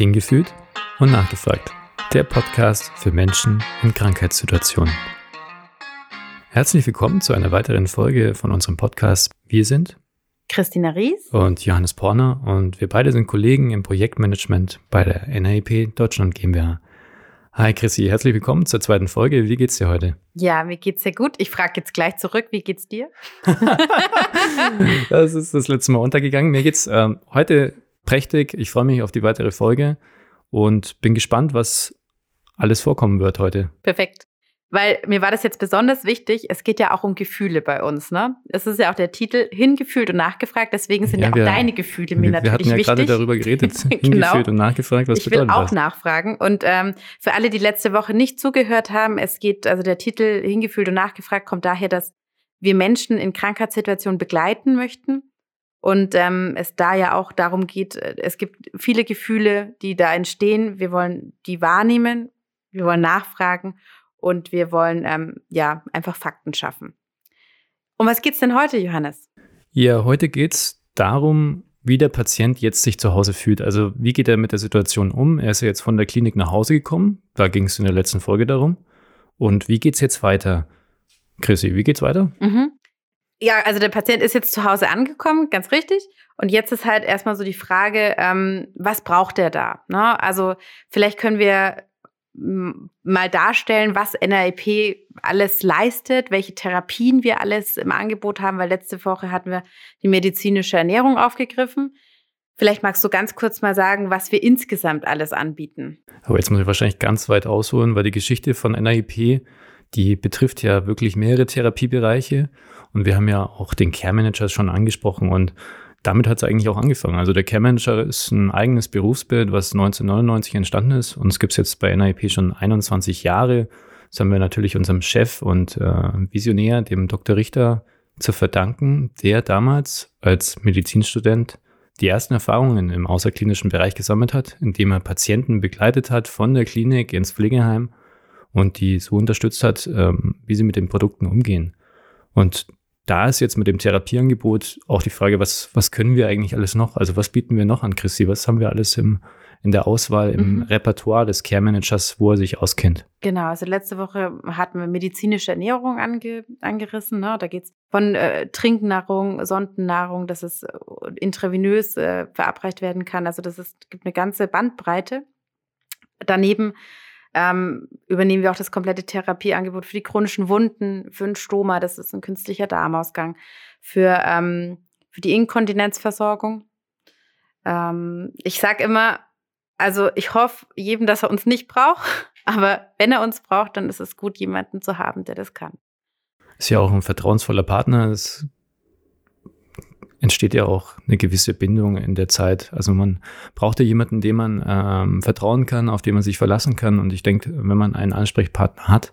Hingefühlt und nachgefragt. Der Podcast für Menschen in Krankheitssituationen. Herzlich willkommen zu einer weiteren Folge von unserem Podcast. Wir sind Christina Ries und Johannes Porner und wir beide sind Kollegen im Projektmanagement bei der NAEP Deutschland GmbH. Hi Chrissy, herzlich willkommen zur zweiten Folge. Wie geht's dir heute? Ja, mir geht's sehr gut. Ich frage jetzt gleich zurück, wie geht's dir? das ist das letzte Mal untergegangen. Mir geht's ähm, heute prächtig. Ich freue mich auf die weitere Folge und bin gespannt, was alles vorkommen wird heute. Perfekt. Weil mir war das jetzt besonders wichtig. Es geht ja auch um Gefühle bei uns, ne? Es ist ja auch der Titel Hingefühlt und nachgefragt. Deswegen sind ja, ja auch wir, deine Gefühle mir wir, natürlich wichtig. Wir hatten ja gerade darüber geredet. genau. Hingefühlt und nachgefragt. Was ich bedeutet will auch das? nachfragen. Und ähm, für alle, die letzte Woche nicht zugehört haben, es geht, also der Titel Hingefühlt und nachgefragt kommt daher, dass wir Menschen in Krankheitssituationen begleiten möchten. Und ähm, es da ja auch darum geht, äh, es gibt viele Gefühle, die da entstehen. Wir wollen die wahrnehmen, wir wollen nachfragen und wir wollen ähm, ja einfach Fakten schaffen. Um was geht's denn heute, Johannes? Ja, heute geht's darum, wie der Patient jetzt sich zu Hause fühlt. Also wie geht er mit der Situation um? Er ist ja jetzt von der Klinik nach Hause gekommen. Da ging es in der letzten Folge darum. Und wie geht's jetzt weiter? Chrissy, wie geht's weiter? Mhm. Ja, also der Patient ist jetzt zu Hause angekommen, ganz richtig. Und jetzt ist halt erstmal so die Frage, ähm, was braucht er da? Ne? Also vielleicht können wir mal darstellen, was NREP alles leistet, welche Therapien wir alles im Angebot haben, weil letzte Woche hatten wir die medizinische Ernährung aufgegriffen. Vielleicht magst du ganz kurz mal sagen, was wir insgesamt alles anbieten. Aber jetzt muss ich wahrscheinlich ganz weit ausholen, weil die Geschichte von NREP, die betrifft ja wirklich mehrere Therapiebereiche. Und wir haben ja auch den Care Manager schon angesprochen und damit hat es eigentlich auch angefangen. Also der Care Manager ist ein eigenes Berufsbild, was 1999 entstanden ist und es gibt es jetzt bei NIP schon 21 Jahre. Das haben wir natürlich unserem Chef und äh, Visionär, dem Dr. Richter, zu verdanken, der damals als Medizinstudent die ersten Erfahrungen im außerklinischen Bereich gesammelt hat, indem er Patienten begleitet hat von der Klinik ins Pflegeheim und die so unterstützt hat, ähm, wie sie mit den Produkten umgehen. Und da ist jetzt mit dem Therapieangebot auch die Frage, was, was können wir eigentlich alles noch? Also was bieten wir noch an Christi? Was haben wir alles im, in der Auswahl, im mhm. Repertoire des Care Managers, wo er sich auskennt? Genau, also letzte Woche hatten wir medizinische Ernährung ange, angerissen. Ne? Da geht es von äh, Trinknahrung, Sondennahrung, dass es äh, intravenös äh, verabreicht werden kann. Also das ist, gibt eine ganze Bandbreite. Daneben ähm, übernehmen wir auch das komplette Therapieangebot für die chronischen Wunden, für ein Stoma, das ist ein künstlicher Darmausgang, für, ähm, für die Inkontinenzversorgung. Ähm, ich sage immer, also ich hoffe jedem, dass er uns nicht braucht, aber wenn er uns braucht, dann ist es gut, jemanden zu haben, der das kann. Ist ja auch ein vertrauensvoller Partner. Es entsteht ja auch eine gewisse Bindung in der Zeit. Also man braucht ja jemanden, dem man ähm, vertrauen kann, auf den man sich verlassen kann. Und ich denke, wenn man einen Ansprechpartner hat,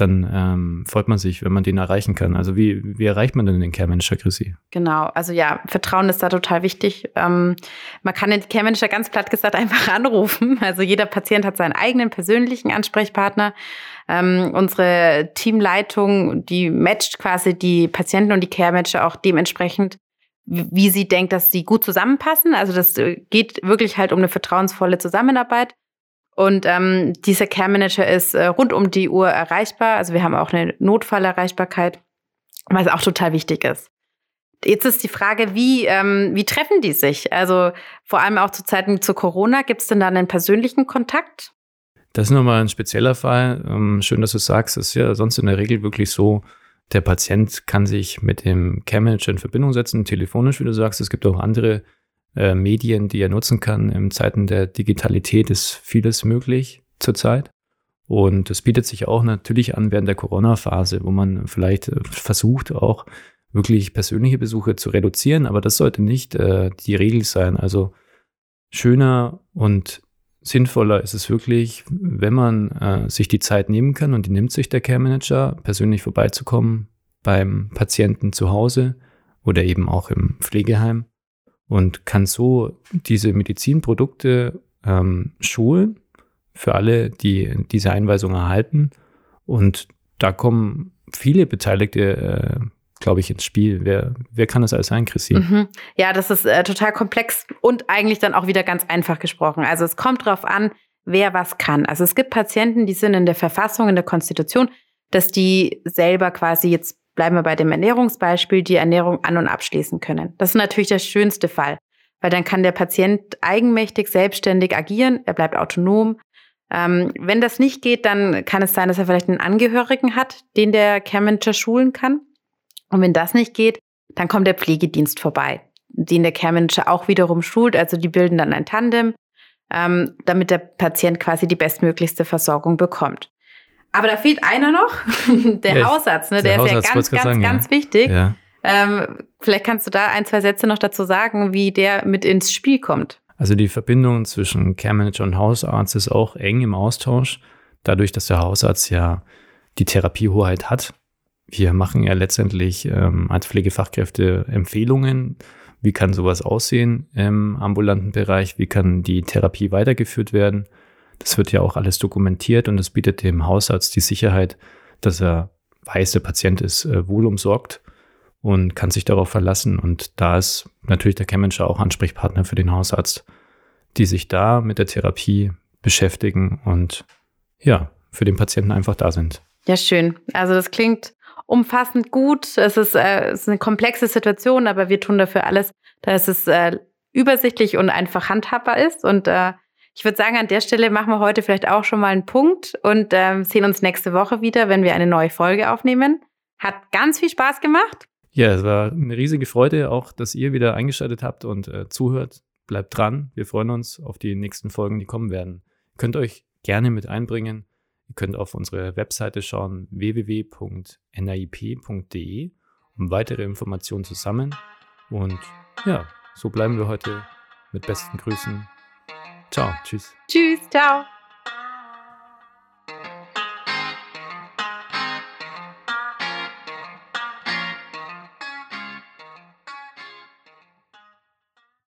dann ähm, freut man sich, wenn man den erreichen kann. Also wie, wie erreicht man denn den Care Manager, Chrissy? Genau, also ja, Vertrauen ist da total wichtig. Ähm, man kann den Care Manager ganz platt gesagt einfach anrufen. Also jeder Patient hat seinen eigenen persönlichen Ansprechpartner. Ähm, unsere Teamleitung, die matcht quasi die Patienten und die Care Manager auch dementsprechend wie sie denkt, dass sie gut zusammenpassen. Also das äh, geht wirklich halt um eine vertrauensvolle Zusammenarbeit. Und ähm, dieser Care Manager ist äh, rund um die Uhr erreichbar. Also wir haben auch eine Notfallerreichbarkeit, was auch total wichtig ist. Jetzt ist die Frage, wie, ähm, wie treffen die sich? Also vor allem auch zu Zeiten zu Corona, gibt es denn da einen persönlichen Kontakt? Das ist nochmal ein spezieller Fall. Ähm, schön, dass du sagst. Es ist ja sonst in der Regel wirklich so, der Patient kann sich mit dem Care Manager in Verbindung setzen, telefonisch, wie du sagst. Es gibt auch andere äh, Medien, die er nutzen kann. In Zeiten der Digitalität ist vieles möglich zurzeit. Und es bietet sich auch natürlich an während der Corona-Phase, wo man vielleicht äh, versucht, auch wirklich persönliche Besuche zu reduzieren. Aber das sollte nicht äh, die Regel sein. Also schöner und sinnvoller ist es wirklich, wenn man äh, sich die Zeit nehmen kann und die nimmt sich der Care Manager, persönlich vorbeizukommen beim Patienten zu Hause oder eben auch im Pflegeheim und kann so diese Medizinprodukte ähm, schulen für alle, die diese Einweisung erhalten. Und da kommen viele beteiligte äh, glaube ich, ins Spiel. Wer, wer kann das alles sein, Christine? Mhm. Ja, das ist äh, total komplex und eigentlich dann auch wieder ganz einfach gesprochen. Also es kommt darauf an, wer was kann. Also es gibt Patienten, die sind in der Verfassung, in der Konstitution, dass die selber quasi jetzt bleiben wir bei dem Ernährungsbeispiel, die Ernährung an- und abschließen können. Das ist natürlich der schönste Fall, weil dann kann der Patient eigenmächtig, selbstständig agieren, er bleibt autonom. Ähm, wenn das nicht geht, dann kann es sein, dass er vielleicht einen Angehörigen hat, den der Care Manager schulen kann. Und wenn das nicht geht, dann kommt der Pflegedienst vorbei, den der Care Manager auch wiederum schult. Also die bilden dann ein Tandem, ähm, damit der Patient quasi die bestmöglichste Versorgung bekommt. Aber da fehlt einer noch, der ja, Hausarzt, ne? der, der ist Hausarzt, ja ganz, ganz, sagen, ganz ja. wichtig. Ja. Ähm, vielleicht kannst du da ein, zwei Sätze noch dazu sagen, wie der mit ins Spiel kommt. Also die Verbindung zwischen Care Manager und Hausarzt ist auch eng im Austausch, dadurch, dass der Hausarzt ja die Therapiehoheit hat. Wir machen ja letztendlich ähm, als Pflegefachkräfte Empfehlungen. Wie kann sowas aussehen im ambulanten Bereich? Wie kann die Therapie weitergeführt werden? Das wird ja auch alles dokumentiert und es bietet dem Hausarzt die Sicherheit, dass er weiß, der Patient ist äh, wohl umsorgt und kann sich darauf verlassen. Und da ist natürlich der Chemmanager auch Ansprechpartner für den Hausarzt, die sich da mit der Therapie beschäftigen und ja, für den Patienten einfach da sind. Ja, schön. Also das klingt umfassend gut. Es ist, äh, es ist eine komplexe Situation, aber wir tun dafür alles, dass es äh, übersichtlich und einfach handhabbar ist. Und äh, ich würde sagen, an der Stelle machen wir heute vielleicht auch schon mal einen Punkt und ähm, sehen uns nächste Woche wieder, wenn wir eine neue Folge aufnehmen. Hat ganz viel Spaß gemacht. Ja, es war eine riesige Freude, auch dass ihr wieder eingeschaltet habt und äh, zuhört. Bleibt dran. Wir freuen uns auf die nächsten Folgen, die kommen werden. Könnt euch gerne mit einbringen. Ihr könnt auf unsere Webseite schauen, www.nip.de, um weitere Informationen zu sammeln. Und ja, so bleiben wir heute mit besten Grüßen Ciao, tschüss. Tschüss, ciao.